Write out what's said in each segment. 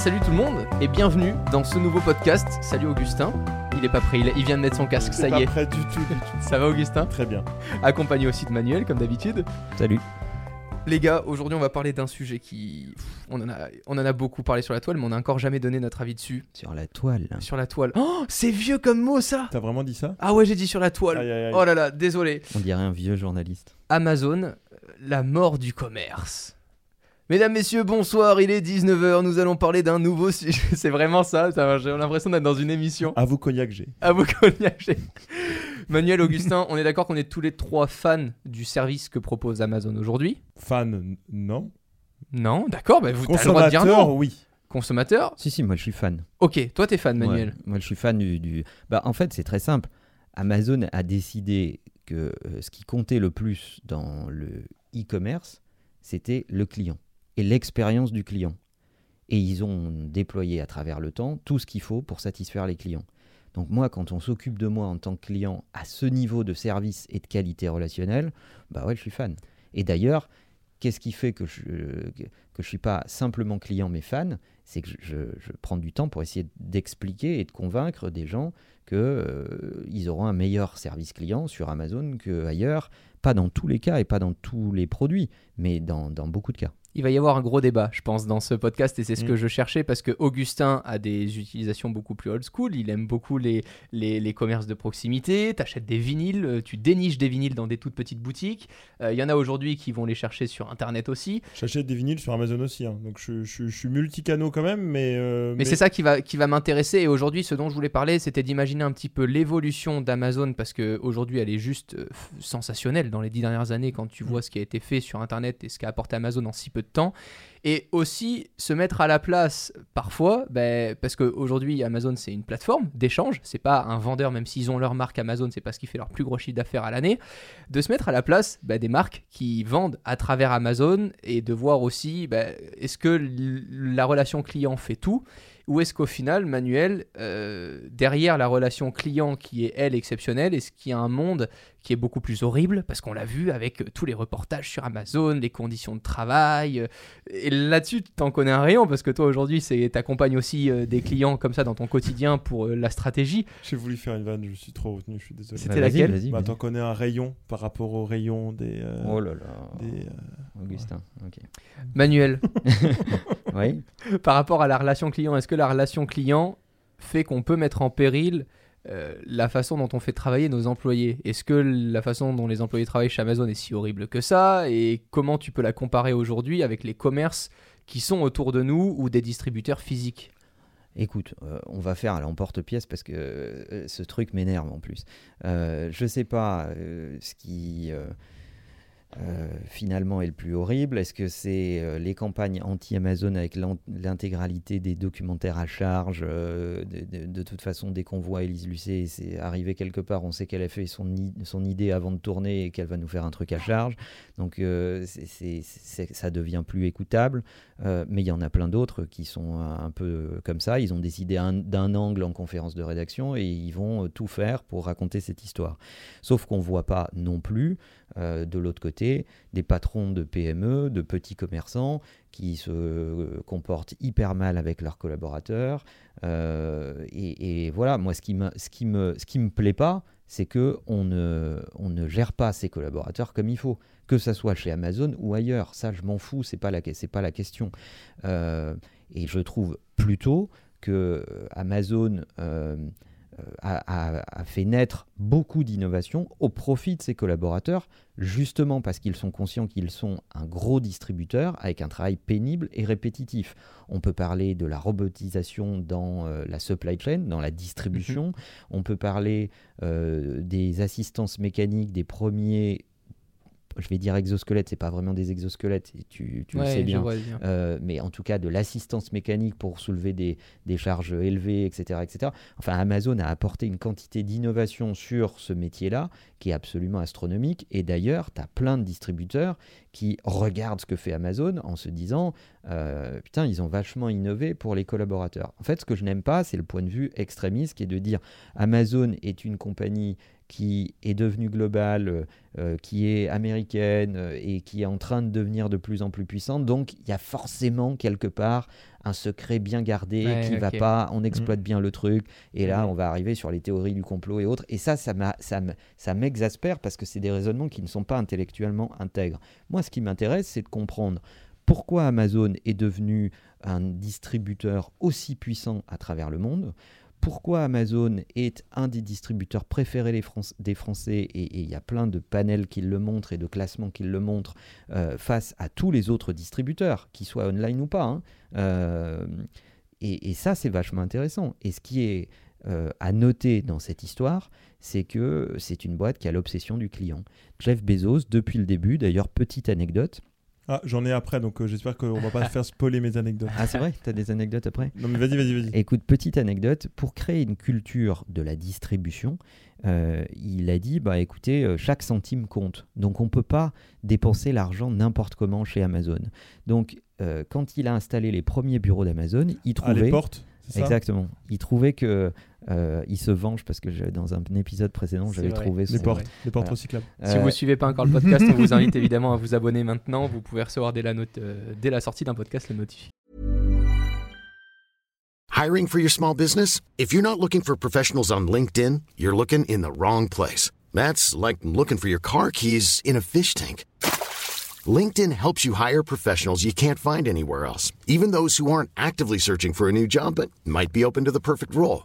salut tout le monde et bienvenue dans ce nouveau podcast. Salut Augustin. Il est pas prêt, il, il vient de mettre son casque, ça y pas est. prêt du tout, du tout. Ça va Augustin? Très bien. Accompagné aussi de Manuel comme d'habitude. Salut. Les gars, aujourd'hui on va parler d'un sujet qui... On en, a, on en a beaucoup parlé sur la toile mais on n'a encore jamais donné notre avis dessus. Sur la toile. Sur la toile. Oh, c'est vieux comme mot ça T'as vraiment dit ça? Ah ouais j'ai dit sur la toile. Aïe, aïe, aïe. Oh là là, désolé. On dirait un vieux journaliste. Amazon, euh, la mort du commerce. Mesdames, messieurs, bonsoir, il est 19h, nous allons parler d'un nouveau sujet. C'est vraiment ça, ça j'ai l'impression d'être dans une émission. À vous, Cognac G. À vous cognac. Manuel, Augustin, on est d'accord qu'on est tous les trois fans du service que propose Amazon aujourd'hui? Fan, non. Non, d'accord, bah vous avez le droit de dire Consommateur, non. oui. Consommateur Si, si, moi je suis fan. Ok, toi t'es fan, Manuel. Ouais, moi je suis fan du. du- Bah, en fait, c'est très simple. Amazon a décidé que euh, ce qui comptait le plus dans le e-commerce, c'était le client l'expérience du client. Et ils ont déployé à travers le temps tout ce qu'il faut pour satisfaire les clients. Donc moi, quand on s'occupe de moi en tant que client à ce niveau de service et de qualité relationnelle, bah ouais, je suis fan. Et d'ailleurs, qu'est-ce qui fait que je que, que je suis pas simplement client mais fan? C'est que je, prends du temps pour essayer d'expliquer et de convaincre des gens que euh, ils auront un meilleur service client sur Amazon qu'ailleurs. Pas dans tous les cas et pas dans tous les produits, mais dans, dans beaucoup de cas. Il va y avoir un gros débat, je pense, dans ce podcast, et c'est ce Mm. que je cherchais, parce que Augustin a des utilisations beaucoup plus old school, il aime beaucoup les, les, les commerces de proximité, t'achètes des vinyles, euh, tu déniches des vinyles dans des toutes petites boutiques, Euh, il y en a aujourd'hui qui vont les chercher sur Internet aussi, J'achète des vinyles sur Amazon aussi. hein. Donc je, je- je suis multicanaux quand même, mais. euh, mais, c'est ça qui va, qui va m'intéresser, et aujourd'hui, ce dont je voulais parler, c'était d'imaginer un petit peu l'évolution d'Amazon, parce qu'aujourd'hui, elle est juste sensationnelle dans les dix dernières années, quand tu Mm. vois ce qui a été fait sur Internet et ce qu'a apporté Amazon en si peu de temps. Et aussi se mettre à la place parfois, ben, parce qu'aujourd'hui Amazon c'est une plateforme d'échange, c'est pas un vendeur, même s'ils ont leur marque Amazon, c'est pas ce qui fait leur plus gros chiffre d'affaires à l'année, de se mettre à la place ben, des marques qui vendent à travers Amazon et de voir aussi ben, est-ce que la relation client fait tout ou est-ce qu'au final, Manuel, euh, derrière la relation client qui est elle exceptionnelle, est-ce qu'il y a un monde qui est beaucoup plus horrible? Parce qu'on l'a vu avec euh, tous les reportages sur Amazon, les conditions de travail. euh, et là-dessus, tu t'en connais un rayon parce que toi aujourd'hui, c'est t'accompagnes aussi euh, des clients comme ça dans ton quotidien pour euh, la stratégie. J'ai voulu faire une vanne, je suis trop retenu, je suis désolé. C'était Bah, laquelle? vas-y, Bah, vas-y. t'en connais un rayon par rapport au rayon des. euh, Oh là là. des, euh, Augustin. ok. Manuel, Oui. par rapport à la relation client, est-ce que la relation client fait qu'on peut mettre en péril euh, la façon dont on fait travailler nos employés? Est-ce que la façon dont les employés travaillent chez Amazon est si horrible que ça? Et comment tu peux la comparer aujourd'hui avec les commerces qui sont autour de nous ou des distributeurs physiques? Écoute, euh, on va faire à l'emporte-pièce parce que euh, ce truc m'énerve en plus. Je sais pas ce qui euh, finalement est le plus horrible. Est-ce que c'est euh, les campagnes anti-Amazon avec l'intégralité des documentaires à charge euh, de, toute façon, dès qu'on voit Elise Lucet, c'est arrivé quelque part, on sait qu'elle a fait son, idée avant de tourner et qu'elle va nous faire un truc à charge. Donc ça devient plus écoutable. Mais il y en a plein d'autres qui sont un, peu comme ça. Ils ont décidé un- d'un angle en conférence de rédaction et ils vont tout faire pour raconter cette histoire. Sauf qu'on ne voit pas non plus, euh, de l'autre côté, des patrons de PME, de petits commerçants qui se euh, comportent hyper mal avec leurs collaborateurs. Euh, et, et voilà, moi, ce qui me, ce qui me, ce qui me plaît pas, c'est que on ne, on ne gère pas ses collaborateurs comme il faut que ça soit chez Amazon ou ailleurs. Ça, je m'en fous, c'est pas la, c'est pas la question. Et je trouve plutôt que Amazon a, a- a fait naître beaucoup d'innovations au profit de ses collaborateurs, justement parce qu'ils sont conscients qu'ils sont un gros distributeur avec un travail pénible et répétitif. On peut parler de la robotisation dans euh, la supply chain, dans la distribution. On peut parler euh, des assistances mécaniques, des premiers je vais dire exosquelettes, c'est pas vraiment des exosquelettes, et tu, le sais bien. vois bien. Euh, mais en tout cas de l'assistance mécanique pour soulever des, des charges élevées, etc., etc. Enfin, Amazon a apporté une quantité d'innovation sur ce métier-là qui est absolument astronomique. Et d'ailleurs, tu as plein de distributeurs qui regardent ce que fait Amazon en se disant euh, Putain, ils ont vachement innové pour les collaborateurs. En fait, ce que je n'aime pas, c'est le point de vue extrémiste qui est de dire Amazon est une compagnie qui est devenue globale, euh, euh, qui est américaine euh, et qui est en train de devenir de plus en plus puissante. Donc il y a forcément quelque part un secret bien gardé Ouais, qui va ok. pas, on exploite bien le truc et là Mhm. on va arriver sur les théories du complot et autres. Et ça, ça m'exaspère parce que c'est des raisonnements qui ne sont pas intellectuellement intègres. Moi, ce qui m'intéresse, c'est de comprendre pourquoi Amazon est devenu un distributeur aussi puissant à travers le monde, pourquoi Amazon est un des distributeurs préférés des, Fran- des Français, et il y a plein de panels qui le montrent et de classements qui le montrent, euh, face à tous les autres distributeurs, qu'ils soient online ou pas. hein. Euh, et, et ça, c'est vachement intéressant. Et ce qui est euh, à noter dans cette histoire, c'est que c'est une boîte qui a l'obsession du client. Jeff Bezos, depuis le début, d'ailleurs, petite anecdote. Ah, j'en ai après, donc euh, j'espère qu'on va pas faire spoiler mes anecdotes. Ah, c'est vrai Tu as des anecdotes après Non, mais vas-y, vas-y, vas-y. Écoute, petite anecdote, pour créer une culture de la distribution, euh, il a dit, bah écoutez, euh, chaque centime compte. Donc on ne peut pas dépenser l'argent n'importe comment chez Amazon. Donc quand il a installé les premiers bureaux d'Amazon, il Ah, les trouvait... portes, Exactement. Il trouvait que... euh, il se venge parce que je- dans un épisode précédent, j'avais trouvé Les son- portes, les portes Voilà. recyclables. Si Euh, vous suivez pas encore le podcast, on vous invite évidemment à vous abonner maintenant. Vous pouvez recevoir dès la, note, euh, dès la sortie d'un podcast les notifications. Hiring for your small business? If you're not looking for professionals on LinkedIn, you're looking in the wrong place. That's like looking for your car keys in a fish tank. LinkedIn helps you hire professionals you can't find anywhere else, even those who aren't actively searching for a new job but might be open to the perfect role.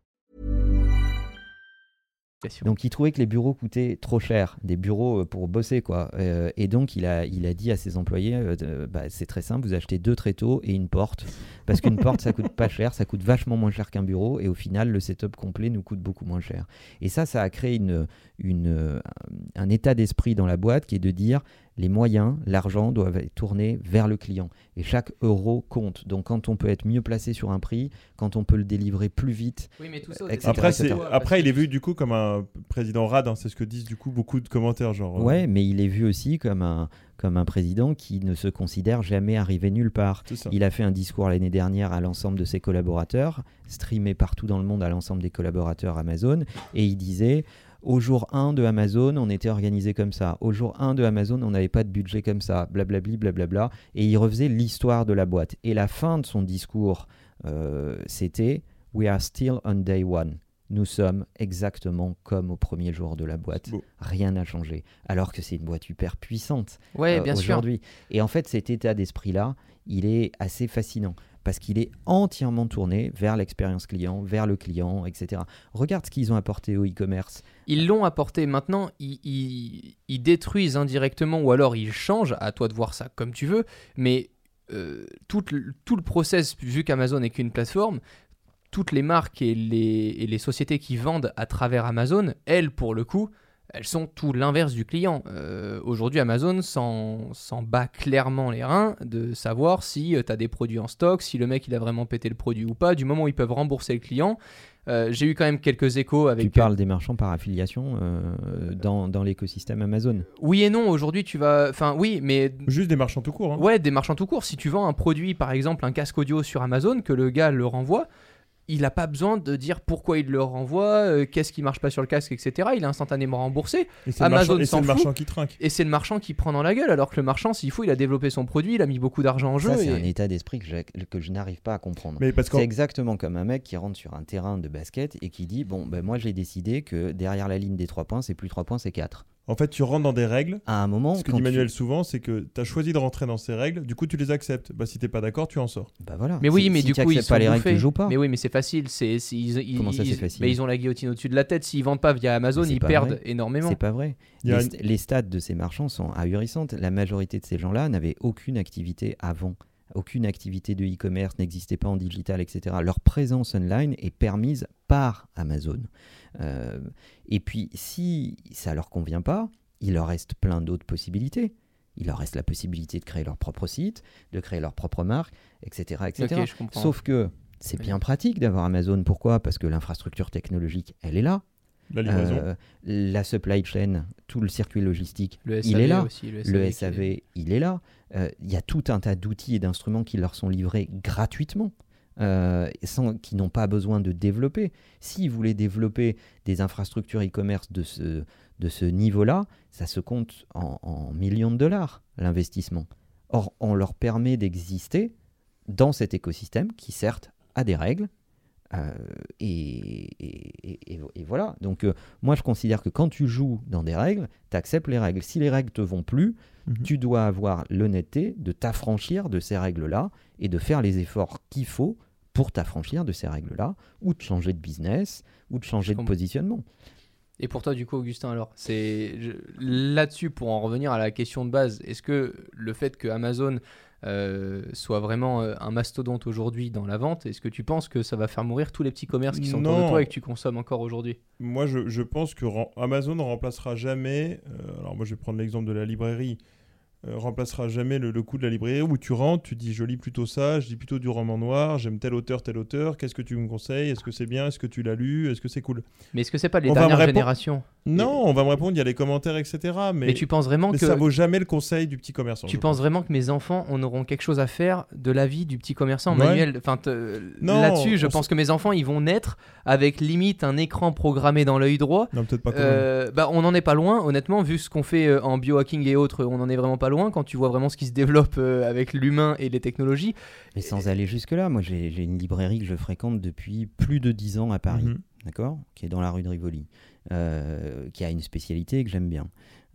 Donc il trouvait que les bureaux coûtaient trop cher, des bureaux euh, pour bosser quoi. Euh, et donc il a, il a dit à ses employés, euh, bah, c'est très simple, vous achetez deux tréteaux et une porte, parce qu'une porte ça coûte pas cher, ça coûte vachement moins cher qu'un bureau, et au final le setup complet nous coûte beaucoup moins cher. Et ça, ça a créé une, une, un état d'esprit dans la boîte qui est de dire les moyens, l'argent doivent être tournés vers le client. Et chaque euro compte. Donc quand on peut être mieux placé sur un prix, quand on peut le délivrer plus vite, Oui, mais tout ça, ça. etc., Après, c'est- etc. après, il est vu du coup comme un président rad, hein, c'est ce que disent du coup beaucoup de commentaires. Genre, euh, Ouais, mais il est vu aussi comme un, comme un président qui ne se considère jamais arrivé nulle part. Il a fait un discours l'année dernière à l'ensemble de ses collaborateurs, streamé partout dans le monde à l'ensemble des collaborateurs Amazon, et il disait au jour 1 de Amazon, on était organisé comme ça. Au jour 1 de Amazon, on n'avait pas de budget comme ça, blablabli, blablabla. Et il refaisait l'histoire de la boîte. Et la fin de son discours, euh, c'était We are still on day one. Nous sommes exactement comme au premier jour de la boîte. Rien n'a changé. Alors que c'est une boîte hyper puissante Ouais, euh, bien sûr. aujourd'hui. Et en fait, cet état d'esprit-là, il est assez fascinant parce qu'il est entièrement tourné vers l'expérience client, vers le client, etc. Regarde ce qu'ils ont apporté au e-commerce. Ils l'ont apporté. Maintenant, ils, détruisent indirectement ou alors ils changent. À toi de voir ça comme tu veux. Mais euh, tout, le- process, vu qu'Amazon n'est qu'une plateforme, toutes les marques et les sociétés qui vendent à travers Amazon, elles, pour le coup, elles sont tout l'inverse du client. Euh, Aujourd'hui, Amazon s'en bat clairement les reins de savoir si tu as des produits en stock, si le mec il a vraiment pété le produit ou pas. Du moment où ils peuvent rembourser le client, euh, j'ai eu quand même quelques échos avec. Tu parles des marchands par affiliation euh, dans, dans l'écosystème Amazon. Oui et non, aujourd'hui tu vas. Enfin, oui, mais. Juste des marchands tout court. hein. Ouais, des marchands tout court. Si tu vends un produit, par exemple un casque audio sur Amazon, que le gars le renvoie, il n'a pas besoin de dire pourquoi il le renvoie, euh, qu'est-ce qui marche pas sur le casque, etc. Il est instantanément remboursé. Et c'est Amazon le marchand, et c'est le marchand qui trinque. Et c'est le marchand qui prend dans la gueule, alors que le marchand, s'il faut, il a développé son produit, il a mis beaucoup d'argent en jeu. Ça, c'est et- un état d'esprit que, j'ai- que je n'arrive pas à comprendre. Mais parce qu'en C'est exactement comme un mec qui rentre sur un terrain de basket et qui dit Bon, ben moi j'ai décidé que derrière la ligne des 3 points, c'est plus 3 points, c'est 4. En fait, tu rentres dans des règles. À un moment, Ce que dit tu- Manuel souvent, c'est que tu as choisi de rentrer dans ces règles, du coup tu les acceptes. Bah si t'es pas d'accord, tu en sors. Bah voilà. Mais oui, Si- mais si du coup, ils pas les règles, tu joues pas. Mais oui, mais c'est facile. C'est, ils, ils- Comment ça, c'est facile mais ils ont la guillotine au-dessus de la tête. S'ils vendent pas via Amazon, ils perdent vrai. énormément. C'est pas vrai. Les, une- st- les stats de ces marchands sont ahurissantes. La majorité de ces gens-là n'avaient aucune activité avant. Aucune activité de e-commerce n'existait pas en digital, etc. Leur présence online est permise par Amazon. Euh, et puis, si ça leur convient pas, il leur reste plein d'autres possibilités. Il leur reste la possibilité de créer leur propre site, de créer leur propre marque, etc. Sauf que c'est bien pratique d'avoir Amazon. Pourquoi? Parce que l'infrastructure technologique, elle est là. La livraison. Euh, la supply chain, tout le circuit logistique, Le il SAV est là. aussi. Le le qui est- SAV, il est là. Euh, Il y a tout un tas d'outils et d'instruments qui leur sont livrés gratuitement, euh, sans, qui n'ont pas besoin de développer. S'ils voulaient développer des infrastructures e-commerce de ce, de ce niveau-là, ça se compte en, en millions de dollars, l'investissement. Or, on leur permet d'exister dans cet écosystème qui, certes, a des règles. Euh, et, et- et- et voilà. Donc, euh, moi, je considère que quand tu joues dans des règles, tu acceptes les règles. Si les règles te vont plus, Mhm. tu dois avoir l'honnêteté de t'affranchir de ces règles-là et de faire les efforts qu'il faut pour t'affranchir de ces règles-là, ou de changer de business, ou de changer de positionnement. Et pour toi, du coup, Augustin, alors, c'est là-dessus, pour en revenir à la question de base, est-ce que le fait que Amazon euh, soit vraiment euh, un mastodonte aujourd'hui dans la vente, est-ce que tu penses que ça va faire mourir tous les petits commerces qui sont autour de toi et que tu consommes encore aujourd'hui? Moi, je, je pense que Amazon ne remplacera jamais. euh, alors, moi, je vais prendre l'exemple de la librairie. euh, remplacera jamais le, le coût de la librairie. Où tu rentres, tu dis je lis plutôt ça, je lis plutôt du roman noir, j'aime tel auteur, tel auteur, qu'est-ce que tu me conseilles? Est-ce que c'est bien? Est-ce que tu l'as lu? Est-ce que c'est cool? Mais est-ce que c'est pas les On dernières générations? Non, on va me répondre, il y a les commentaires, etc. Mais, Mais, tu penses vraiment mais que ça vaut jamais le conseil du petit commerçant. tu penses vraiment que mes enfants en auront quelque chose à faire de la vie du petit commerçant Ouais. Manuel? Enfin, là-dessus, je on pense que mes enfants, ils vont naître avec limite un écran programmé dans l'œil droit. Non, peut-être pas. Euh, bah, on n'en est pas loin, honnêtement, vu ce qu'on fait euh, en biohacking et autres, on n'en est vraiment pas loin quand tu vois vraiment ce qui se développe euh, avec l'humain et les technologies. Mais sans aller jusque-là, moi j'ai une librairie que je fréquente depuis plus de 10 ans à Paris, Mhm. d'accord? Qui est dans la rue de Rivoli, qui a une spécialité que j'aime bien.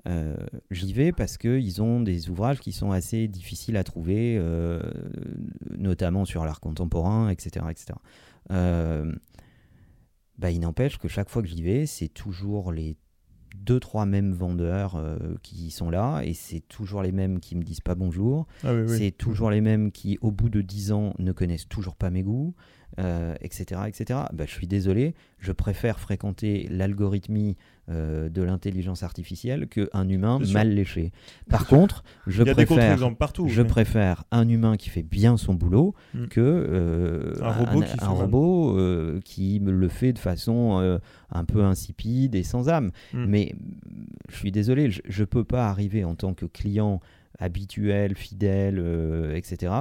Euh, J'y vais parce qu'ils ont des ouvrages qui sont assez difficiles à trouver, euh, notamment sur l'art contemporain, etc. etc. Euh, bah, il n'empêche que chaque fois que j'y vais, c'est toujours les deux, trois mêmes vendeurs euh, qui sont là, et c'est toujours les mêmes qui me disent pas bonjour, Ah oui, oui. c'est toujours les mêmes qui, au bout de 10 ans, ne connaissent toujours pas mes goûts, euh, etc. etc. Bah, je suis désolé, je préfère fréquenter l'algorithmie euh, de l'intelligence artificielle qu'un humain mal léché. Par contre, je préfère, partout. je mais- préfère un humain qui fait bien son boulot Mm. que euh, Un robot qui un robot, euh, qui le fait de façon un peu insipide et sans âme. Mm. Mais je suis désolé, je ne peux pas arriver en tant que client habituel, fidèle, euh, etc.,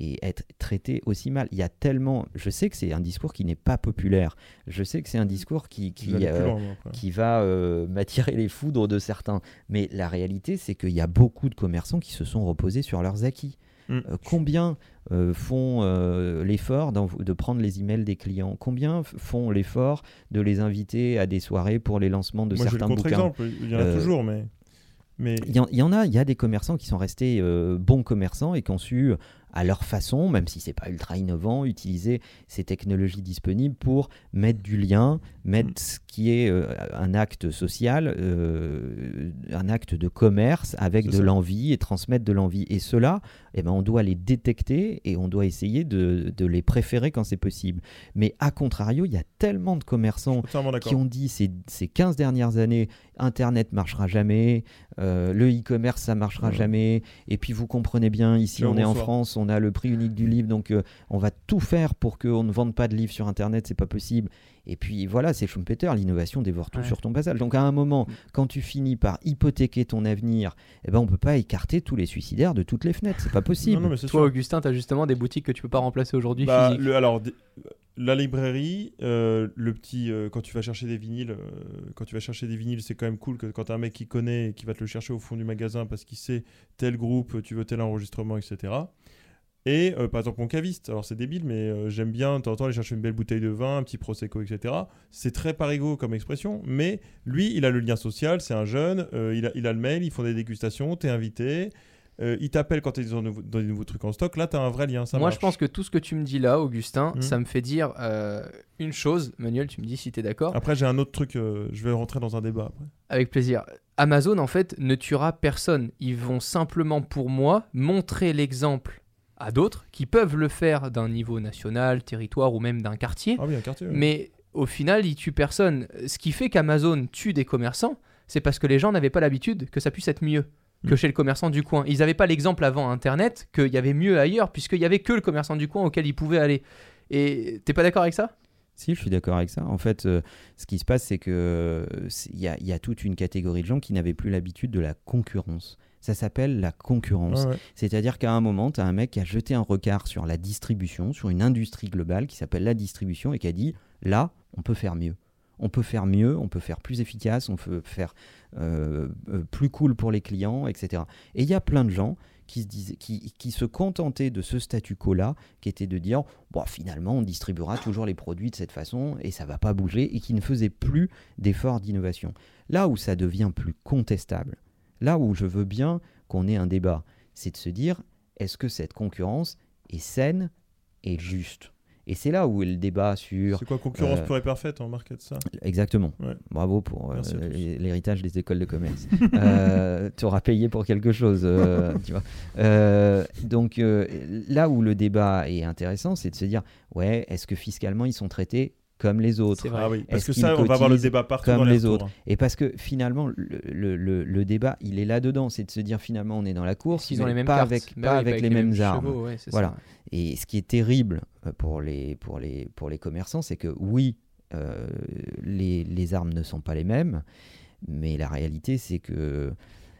et être traité aussi mal. Il y a tellement... Je sais que c'est un discours qui n'est pas populaire. Je sais que c'est un discours qui, qui, plus euh, loin, qui va euh, m'attirer les foudres de certains. Mais la réalité, c'est qu'il y a beaucoup de commerçants qui se sont reposés sur leurs acquis. Mm. Combien euh, font euh, l'effort de prendre les emails des clients? Combien font l'effort de les inviter à des soirées pour les lancements de Moi, j'ai le certains bouquins? Il y en a Euh, toujours, mais. Mais... il y, en, a, il y a des commerçants qui sont restés euh, bons commerçants et qui ont su, à leur façon, même si c'est pas ultra innovant, utiliser ces technologies disponibles pour mettre du lien, mettre Mm. ce qui est euh, un acte social, euh, un acte de commerce avec de l'envie et transmettre de l'envie. Et cela, eh ben, on doit les détecter et on doit essayer de, de les préférer quand c'est possible. Mais à contrario, il y a tellement de commerçants qui ont dit ces, ces 15 dernières années, Internet marchera jamais, euh, le e-commerce ça marchera Ouais. jamais, et puis vous comprenez bien, ici on est en. France, on a le prix unique du livre, donc euh, on va tout faire pour qu'on ne vende pas de livres sur Internet, c'est pas possible. Et puis voilà, c'est Schumpeter, l'innovation dévore tout Ouais. sur ton passage. Donc à un moment, quand tu finis par hypothéquer ton avenir, eh ben on peut pas écarter tous les suicidaires de toutes les fenêtres, c'est pas possible. Non, non, mais c'est Toi, sûr. Augustin, tu as justement des boutiques que tu peux pas remplacer aujourd'hui Bah, le- alors, la librairie, euh, le petit, euh, quand tu vas chercher des vinyles, euh, quand tu vas chercher des vinyles, c'est quand même cool que quand t'as un mec qui connaît et qui va te le chercher au fond du magasin parce qu'il sait tel groupe, tu veux tel enregistrement, etc. Et euh, par exemple mon caviste, alors c'est débile, mais euh, j'aime bien de temps en temps aller chercher une belle bouteille de vin, un petit prosecco, etc. C'est très parigo comme expression, mais lui, il a le lien social, c'est un jeune, euh, il, a, il a le mail, ils font des dégustations, t'es invité, il t'appelle quand t'es dans, nouveau- dans des nouveaux trucs en stock, là t'as un vrai lien, ça Moi, marche. je pense que tout ce que tu me dis là, Augustin, Mhm. ça me fait dire une chose. Manuel, tu me dis si tu es d'accord. Après, j'ai un autre truc, je vais rentrer dans un débat après. Avec plaisir. Amazon, en fait, ne tuera personne. Ils vont simplement, pour moi, montrer l'exemple à d'autres qui peuvent le faire d'un niveau national, territoire ou même d'un quartier. Ah oui, un quartier. Mais au final, ils tuent personne. Ce qui fait qu'Amazon tue des commerçants, c'est parce que les gens n'avaient pas l'habitude que ça puisse être mieux que Mm. chez le commerçant du coin. Ils n'avaient pas l'exemple avant Internet qu'il y avait mieux ailleurs, puisqu'il y avait que le commerçant du coin auquel ils pouvaient aller. Et t'es pas d'accord avec ça? Si, je suis d'accord avec ça. En fait, euh, ce qui se passe, c'est que euh, y, il y a toute une catégorie de gens qui n'avaient plus l'habitude de la concurrence. Ça s'appelle la concurrence. Ouais, ouais. C'est-à-dire qu'à un moment, tu as un mec qui a jeté un regard sur la distribution, sur une industrie globale qui s'appelle la distribution et qui a dit là, on peut faire mieux. On peut faire mieux, on peut faire plus efficace, on peut faire euh, euh, plus cool pour les clients, etc. Et il y a plein de gens qui se, disaient, qui, qui se contentaient de ce statu quo-là, qui était de dire bon, finalement, on distribuera toujours les produits de cette façon et ça va pas bouger, et qui ne faisaient plus d'efforts d'innovation. Là où ça devient plus contestable, là où je veux bien qu'on ait un débat, c'est de se dire est-ce que cette concurrence est saine et juste? Et c'est là où est le débat sur. C'est quoi concurrence euh, pure et parfaite en market ça? Exactement. Ouais. Bravo pour euh, l'héritage des écoles de commerce. euh, tu auras payé pour quelque chose, euh, tu vois. Donc là où le débat est intéressant, c'est de se dire ouais, est-ce que fiscalement ils sont traités comme les autres. Ah oui, parce que ça, on va avoir le débat partout comme dans les autres hein. Et parce que finalement, le, le- le- le débat, il est là-dedans, c'est de se dire finalement on est dans la course, Ils ont mais les mêmes pas cartes. avec, Bah pas oui, avec bah les, mêmes, armes. chevaux, ouais, c'est Voilà. ça. Et ce qui est terrible pour les, pour les, pour les commerçants, c'est que oui, euh, les, les armes ne sont pas les mêmes, mais la réalité, c'est que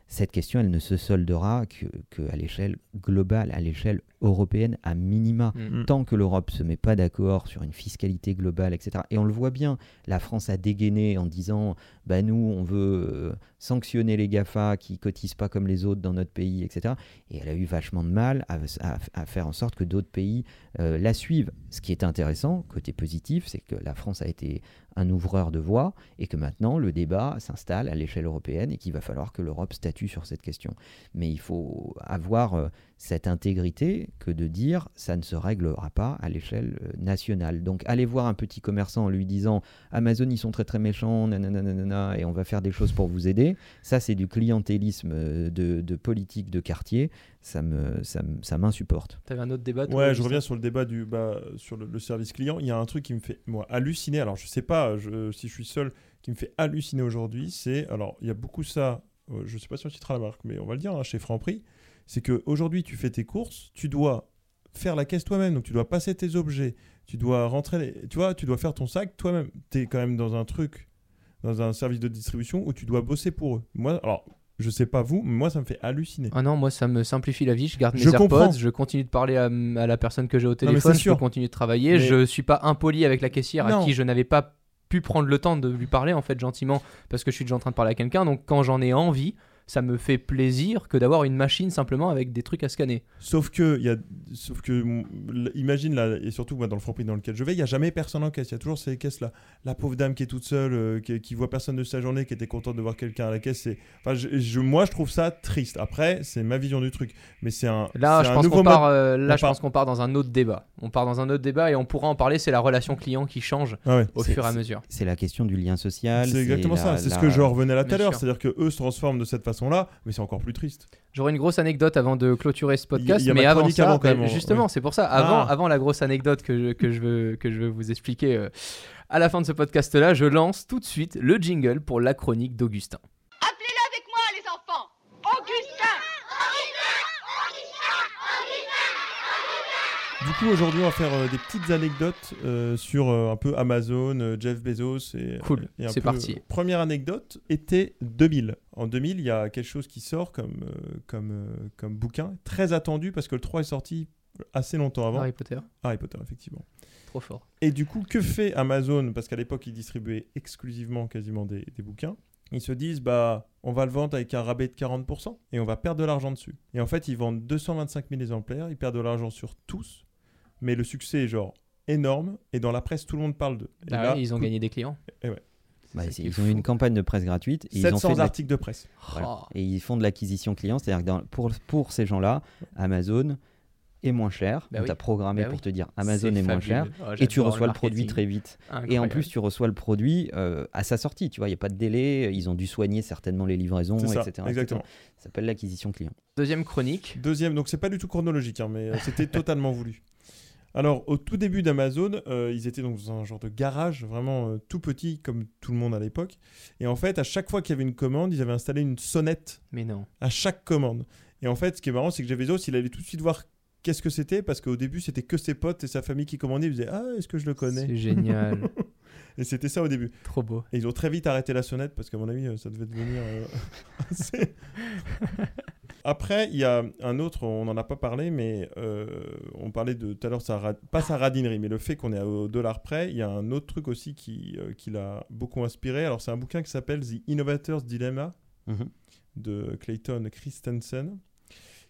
cette question, elle ne se soldera que, que à l'échelle globale, à l'échelle européenne, à minima. Mm. Mm. Tant que l'Europe se met pas d'accord sur une fiscalité globale, etc. Et on le voit bien, la France a dégainé en disant, bah nous, on veut euh, sanctionner les GAFA qui cotisent pas comme les autres dans notre pays, etc. Et elle a eu vachement de mal à, faire en sorte que d'autres pays euh, la suivent. Ce qui est intéressant, côté positif, c'est que la France a été un ouvreur de voie et que maintenant le débat s'installe à l'échelle européenne et qu'il va falloir que l'Europe statue sur cette question. Mais il faut avoir euh, cette intégrité que de dire ça ne se réglera pas à l'échelle euh, nationale. Donc allez voir un petit commerçant en lui disant Amazon ils sont très très méchants, nanana, nanana, et on va faire des choses pour vous aider. Ça c'est du clientélisme euh, de, de politique de quartier. Ça me ça, ça m'insupporte. T'avais un autre débat Ouais, je reviens sur le débat du bah, sur le, le service client. Il y a un truc qui me fait moi halluciner. Alors je sais pas je- si je suis seul qui me fait halluciner aujourd'hui. C'est alors il y a beaucoup ça. euh, je sais pas si on citera la marque, mais on va le dire hein, chez Franprix. C'est que aujourd'hui tu fais tes courses, tu dois faire la caisse toi-même, donc tu dois passer tes objets, tu dois rentrer, les- tu vois, tu dois faire ton sac toi-même. Tu es quand même dans un truc, dans un service de distribution où tu dois bosser pour eux. Moi, alors je sais pas vous, mais moi ça me fait halluciner. Ah non, moi ça me simplifie la vie. Je garde mes Je comprends. AirPods, je continue de parler à, à la personne que j'ai au téléphone, je continuer de travailler. Mais- Je suis pas impoli avec la caissière à qui je n'avais pas pu prendre le temps de lui parler en fait gentiment parce que je suis déjà en train de parler à quelqu'un. Donc quand j'en ai envie, ça me fait plaisir que d'avoir une machine simplement avec des trucs à scanner. Sauf que, il y a, sauf que, imagine là, et surtout moi dans le Franprix dans lequel je vais, il y a jamais personne en caisse. Il y a toujours ces caisses là. La pauvre dame qui est toute seule, euh, qui, qui voit personne de sa journée, qui était contente de voir quelqu'un à la caisse. Enfin, je, je- moi je trouve ça triste. Après, c'est ma vision du truc, mais c'est un. Là, je un pense nouveau qu'on part, mode- euh, là, je part- pense qu'on part dans un autre débat. On part dans un autre débat et on pourra en parler. C'est la relation client qui change Ah ouais. au fur et à mesure. C'est la question du lien social. C'est exactement la- ça. C'est ce que je revenais là tout à l'heure. C'est-à-dire que eux se transforment de cette façon-là, mais c'est encore plus triste. J'aurais une grosse anecdote avant de clôturer ce podcast, Il y a mais ma avant ça, avant, bah, même, justement, ouais. c'est pour ça. Avant, Ah. avant la grosse anecdote que je, que je veux que je veux vous expliquer euh, à la fin de ce podcast-là, je lance tout de suite le jingle pour la chronique d'Augustin. Appelez-le avec moi, les enfants Augustin Du coup, aujourd'hui, on va faire euh, des petites anecdotes euh, sur euh, un peu Amazon, Jeff Bezos et Cool, et un c'est peu- parti. Première anecdote était 2000. En 2000, il y a quelque chose qui sort comme comme comme bouquin très attendu parce que le 3 est sorti assez longtemps avant. Harry Potter, Harry Potter, effectivement. trop fort. Et du coup, que fait Amazon? Parce qu'à l'époque, ils distribuaient exclusivement quasiment des, des bouquins. Ils se disent, bah, on va le vendre avec un rabais de 40% et on va perdre de l'argent dessus. Et en fait, ils vendent 225 000 exemplaires, ils perdent de l'argent sur tous, mais le succès est genre énorme et dans la presse, tout le monde parle d'eux. Et Ah là, ouais, ils ont gagné des clients. Eh ouais. Bah, C'est ils ont eu une campagne de presse gratuite. Et ils ont fait 700 de la- articles de presse. Voilà. Oh. Et ils font de l'acquisition client, c'est-à-dire que dans- pour, pour ces gens-là, Amazon est moins cher. Bah on oui. t'a programmé Bah pour oui. te dire Amazon C'est est moins fabuleux. cher. Oh, Et tu j'adore reçois le, marketing. produit très vite. Et en Incroyable. plus, tu reçois le produit euh, à sa sortie. Tu vois, il n'y a pas de délai. Ils ont dû soigner certainement les livraisons, C'est ça, etc. exactement. Ça s'appelle l'acquisition client. Deuxième chronique. Deuxième, donc c'est pas du tout chronologique, hein, mais euh, c'était totalement voulu. Alors, au tout début d'Amazon, euh, ils étaient donc dans un genre de garage vraiment euh, tout petit, comme tout le monde à l'époque. Et en fait, à chaque fois qu'il y avait une commande, ils avaient installé une sonnette Mais non. à chaque commande. Et en fait, ce qui est marrant, c'est que Jeff Bezos, il allait tout de suite voir qu'est-ce que c'était parce qu'au début c'était que ses potes et sa famille qui commandaient. Ils disaient ah est-ce que je le connais? C'est génial. Et c'était ça au début. Trop beau. Et ils ont très vite arrêté la sonnette parce qu'à mon avis, euh, ça devait devenir. euh, assez- Après, il y a un autre, on n'en a pas parlé, mais euh, on parlait de tout à l'heure, pas sa radinerie, mais le fait qu'on est au dollar près. Il y a un autre truc aussi qui, euh, qui l'a beaucoup inspiré. Alors, c'est un bouquin qui s'appelle The Innovator's Dilemma Mhm. de Clayton Christensen,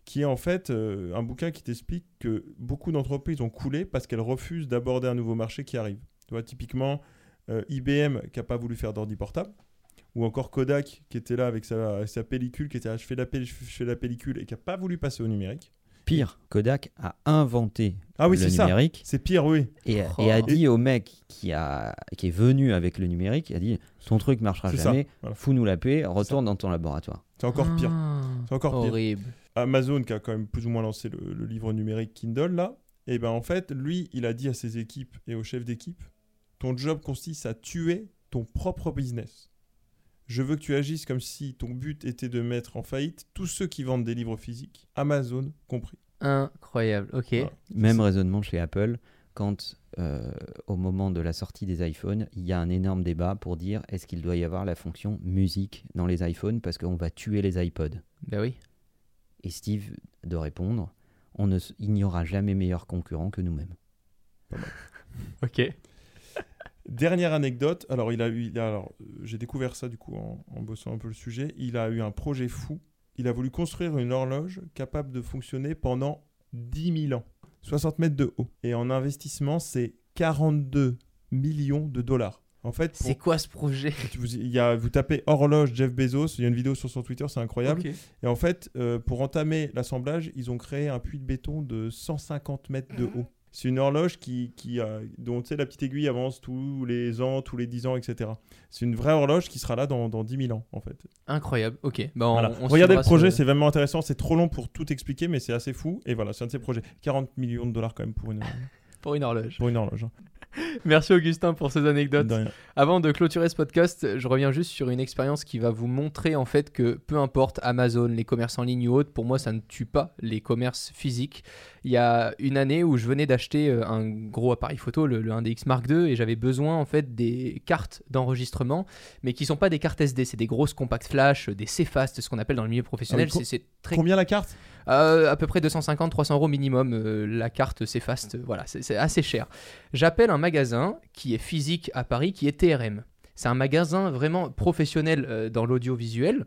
qui est en fait euh, un bouquin qui t'explique que beaucoup d'entreprises ont coulé parce qu'elles refusent d'aborder un nouveau marché qui arrive. Tu vois, typiquement, IBM qui n'a pas voulu faire d'ordi portable, ou encore Kodak qui était là avec sa, pellicule, qui était là, je fais la, pelli- je fais la pellicule et qui n'a pas voulu passer au numérique. Pire, Kodak a inventé Ah oui, le c'est ça. numérique C'est pire, oui. et, Oh. et a dit au mec qui, a, qui est venu avec le numérique, il a dit ton truc marchera jamais, voilà. fous-nous la paix, retourne dans ton laboratoire. C'est encore pire. Ah, C'est encore pire. Horrible. Amazon qui a quand même plus ou moins lancé le, le livre numérique Kindle là, et ben en fait lui il a dit à ses équipes et aux chefs d'équipe, ton job consiste à tuer ton propre business. Je veux que tu agisses comme si ton but était de mettre en faillite tous ceux qui vendent des livres physiques, Amazon compris. Incroyable. Ok. Voilà. Même raisonnement chez Apple, quand euh, au moment de la sortie des iPhones, il y a un énorme débat pour dire est-ce qu'il doit y avoir la fonction musique dans les iPhones parce qu'on va tuer les iPods? Bah oui. Et Steve de répondre on ne, il n'y aura jamais meilleur concurrent que nous-mêmes. Ok. Dernière anecdote, alors il a eu, il a- alors j'ai découvert ça du coup en, en bossant un peu le sujet, il a eu un projet fou, il a voulu construire une horloge capable de fonctionner pendant 10 000 ans, 60 mètres de haut, et en investissement c'est 42 millions de dollars. En fait, pour- C'est quoi ce projet? Vous, il y a, vous tapez horloge Jeff Bezos, il y a une vidéo sur son Twitter, c'est incroyable. Et en fait, euh, pour entamer l'assemblage, ils ont créé un puits de béton de 150 mètres de haut. C'est une horloge qui, qui a- dont tu sais, la petite aiguille avance tous les ans, tous les 10 ans, etc. C'est une vraie horloge qui sera là dans, dans 10 000 ans, en fait. Incroyable. Ok. Bah, on, Voilà. on Regardez le projet, ce- c'est vraiment intéressant. C'est trop long pour tout expliquer, mais c'est assez fou. Et voilà, c'est un de ces projets. 40 millions de dollars quand même pour une, pour une horloge. pour une horloge. hein. Merci Augustin pour ces anecdotes. De. Avant de clôturer ce podcast, je reviens juste sur une expérience qui va vous montrer en fait que peu importe Amazon, les commerces en ligne ou autres, pour moi ça ne tue pas les commerces physiques. Il y a une année où je venais d'acheter euh, un gros appareil photo, le, le 1DX Mark II, et j'avais besoin en fait des cartes d'enregistrement, mais qui sont pas des cartes SD, c'est des grosses compact flash, des C-Fast, ce qu'on appelle dans le milieu professionnel. Ah oui, c'est très Combien la carte? Euh, à peu près 250-300 euros minimum. euh, la carte, c'est fast. euh, Voilà, c'est assez cher. J'appelle un magasin qui est physique à Paris, qui est TRM. C'est un magasin vraiment professionnel euh, dans l'audiovisuel.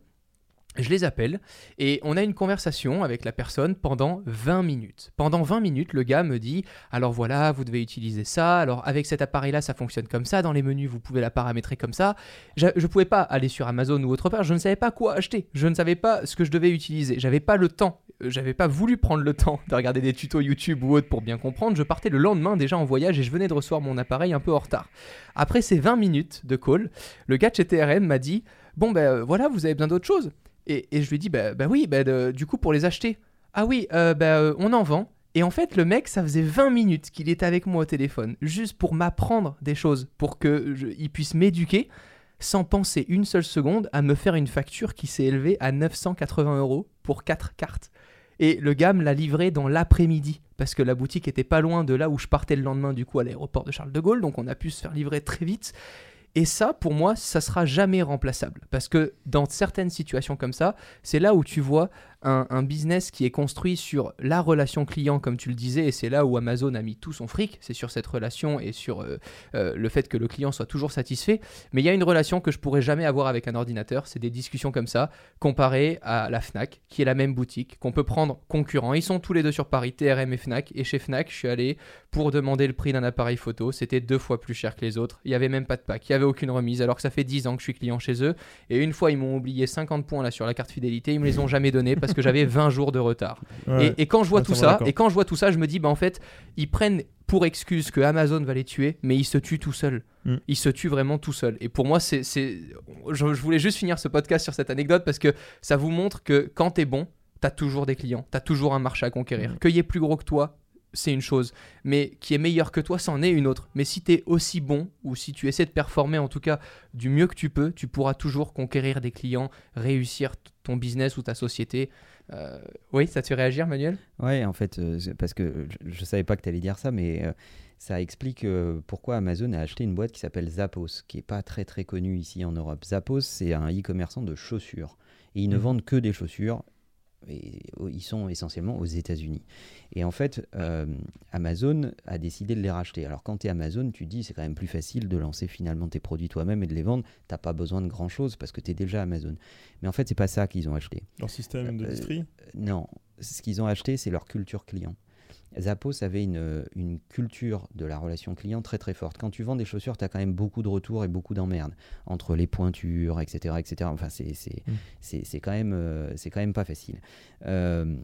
Je les appelle et on a une conversation avec la personne pendant 20 minutes. Pendant 20 minutes, le gars me dit Alors voilà, vous devez utiliser ça. Alors avec cet appareil-là, ça fonctionne comme ça. Dans les menus, vous pouvez la paramétrer comme ça. Je ne pouvais pas aller sur Amazon ou autre part. Je ne savais pas quoi acheter. Je ne savais pas ce que je devais utiliser. J'avais pas le temps. Euh, J'avais pas voulu prendre le temps de regarder des tutos YouTube ou autre pour bien comprendre. Je partais le lendemain déjà en voyage et je venais de recevoir mon appareil un peu en retard. Après ces 20 minutes de call, le gars de chez TRM m'a dit Bon, ben euh, voilà, vous avez besoin d'autre chose. Et, je lui dis Bah, bah oui, bah, du coup, pour les acheter. Ah oui, euh, bah, euh, on en vend. Et en fait, le mec, ça faisait 20 minutes qu'il était avec moi au téléphone, juste pour m'apprendre des choses, pour qu'il puisse m'éduquer, sans penser une seule seconde à me faire une facture qui s'est élevée à 980 euros pour 4 cartes. Et le gars me l'a livré dans l'après-midi, parce que la boutique était pas loin de là où je partais le lendemain, du coup, à l'aéroport de Charles de Gaulle, donc on a pu se faire livrer très vite. Et ça, pour moi, ça sera jamais remplaçable. Parce que dans certaines situations comme ça, c'est là où tu vois un, business qui est construit sur la relation client, comme tu le disais, et c'est là où Amazon a mis tout son fric, c'est sur cette relation et sur euh, euh, le fait que le client soit toujours satisfait. Mais il y a une relation que je pourrais jamais avoir avec un ordinateur, c'est des discussions comme ça, comparées à la Fnac, qui est la même boutique, qu'on peut prendre concurrent. Ils sont tous les deux sur Paris, TRM et Fnac. Et chez Fnac, je suis allé pour demander le prix d'un appareil photo, c'était deux fois plus cher que les autres. Il n'y avait même pas de pack, il n'y avait aucune remise, alors que ça fait 10 ans que je suis client chez eux. Et une fois, ils m'ont oublié 50 points là sur la carte fidélité, ils me les ont jamais donnés parce que j'avais 20 jours de retard. Ouais. Et, et quand je vois Ouais, tout ça et quand je vois tout ça, je me dis, bah en fait, ils prennent pour excuse que Amazon va les tuer, mais ils se tuent tout seuls. Mm. Ils se tuent vraiment tout seuls. Et pour moi, c'est, c'est, je, je voulais juste finir ce podcast sur cette anecdote parce que ça vous montre que quand t'es bon, t'as toujours des clients, t'as toujours un marché à conquérir. Mm. Qu'il y ait plus gros que toi, c'est une chose, mais qui est meilleur que toi, c'en est une autre. Mais si t'es aussi bon, ou si tu essaies de performer en tout cas du mieux que tu peux, tu pourras toujours conquérir des clients, réussir ton business ou ta société. Euh, oui, ça te fait réagir, Manuel? Ouais, en fait, euh, parce que je, je savais pas que tu allais dire ça, mais euh, ça explique pourquoi Amazon a acheté une boîte qui s'appelle Zappos, qui est pas très très connue ici en Europe. Zappos, c'est un e-commerçant de chaussures. Et ils ne Mhm. vendent que des chaussures. Et ils sont essentiellement aux États-Unis. Et en fait, euh, Amazon a décidé de les racheter. Alors, quand tu es Amazon, tu dis c'est quand même plus facile de lancer finalement tes produits toi-même et de les vendre. Tu pas besoin de grand-chose parce que tu es déjà Amazon. Mais en fait, c'est pas ça qu'ils ont acheté. Leur système de Euh, distri? Non, ce qu'ils ont acheté, c'est leur culture client. Zappos avait une, une culture de la relation client très très forte. Quand tu vends des chaussures, tu as quand même beaucoup de retours et beaucoup d'emmerdes entre les pointures, etc. etc. Enfin, c'est c'est- Mm. c'est- c'est quand, même, euh, c'est quand même pas facile. Euh,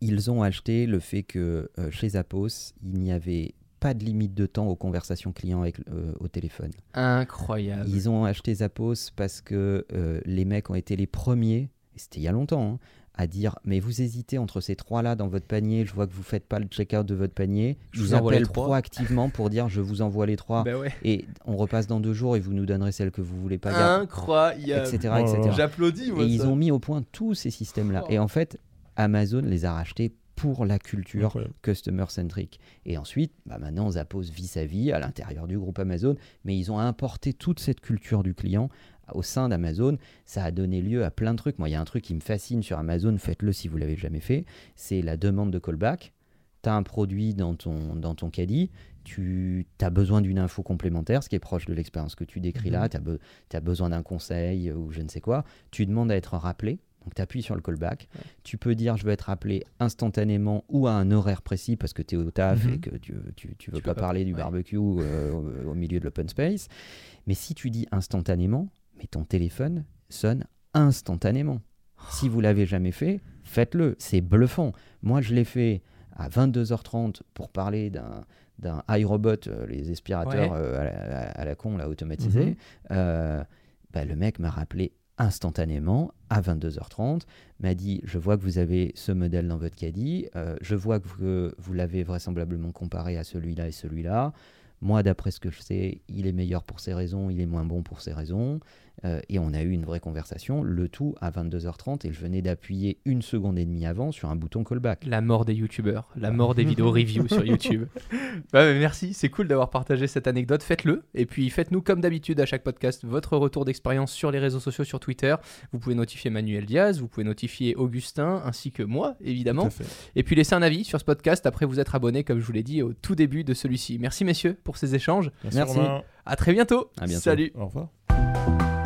ils ont acheté le fait que euh, chez Zappos, il n'y avait pas de limite de temps aux conversations clients avec, euh, au téléphone. Incroyable. Ils ont acheté Zappos parce que les mecs ont été les premiers, c'était il y a longtemps, hein, à dire Mais vous hésitez entre ces trois-là dans votre panier, je vois que vous faites pas le check-out de votre panier. Je Je vous appelle trois. proactivement pour dire Je vous envoie les trois. Ouais. Et on repasse dans deux jours et vous nous donnerez celle que vous voulez pas garder, Incroyable. etc. Oh là etc. là. J'applaudis. Et ils ont mis au point tous ces systèmes-là. Oh. Et en fait, Amazon les a rachetés pour la culture Incroyable. customer centric. Et ensuite, bah maintenant, Zappos vit sa vie à l'intérieur du groupe Amazon, mais ils ont importé toute cette culture du client au sein d'Amazon. Ça a donné lieu à plein de trucs. Moi, il y a un truc qui me fascine sur Amazon, faites-le si vous l'avez jamais fait, c'est la demande de callback. Tu as un produit dans ton, dans ton caddie, tu as besoin d'une info complémentaire, ce qui est proche de l'expérience que tu décris là, tu as, besoin d'un conseil ou je ne sais quoi, tu demandes à être rappelé, donc tu appuies sur le callback, tu peux dire je veux être rappelé instantanément ou à un horaire précis parce que tu es au taf Mhm. et que tu, tu, tu veux Tu pas parler du ouais. barbecue euh, au, au milieu de l'open space. Mais si tu dis instantanément, mais ton téléphone sonne instantanément. Si vous l'avez jamais fait, faites-le. C'est bluffant. Moi, je l'ai fait à 22h30 pour parler d'un d'un iRobot, euh, les aspirateurs Ouais. euh, à, la, à la con, là, automatisés. Mhm. Euh, bah, le mec m'a rappelé instantanément à 22h30, m'a dit je vois que vous avez ce modèle dans votre caddie, je vois que vous, vous l'avez vraisemblablement comparé à celui-là et celui-là. Moi, d'après ce que je sais, il est meilleur pour ces raisons, il est moins bon pour ces raisons. Euh, et on a eu une vraie conversation, le tout à 22h30, et je venais d'appuyer une seconde et demie avant sur un bouton callback. La mort des youtubeurs, la mort des vidéos review sur YouTube. Bah, mais merci, c'est cool d'avoir partagé cette anecdote. Faites-le. Et puis faites-nous, comme d'habitude, à chaque podcast, votre retour d'expérience sur les réseaux sociaux, sur Twitter. Vous pouvez notifier Manuel Diaz, vous pouvez notifier Augustin, ainsi que moi, évidemment. Et puis laisser un avis sur ce podcast après vous être abonné, comme je vous l'ai dit au tout début de celui-ci. Merci, messieurs, pour ces échanges. Merci, Merci. À très bientôt. À bientôt. Salut. Au revoir.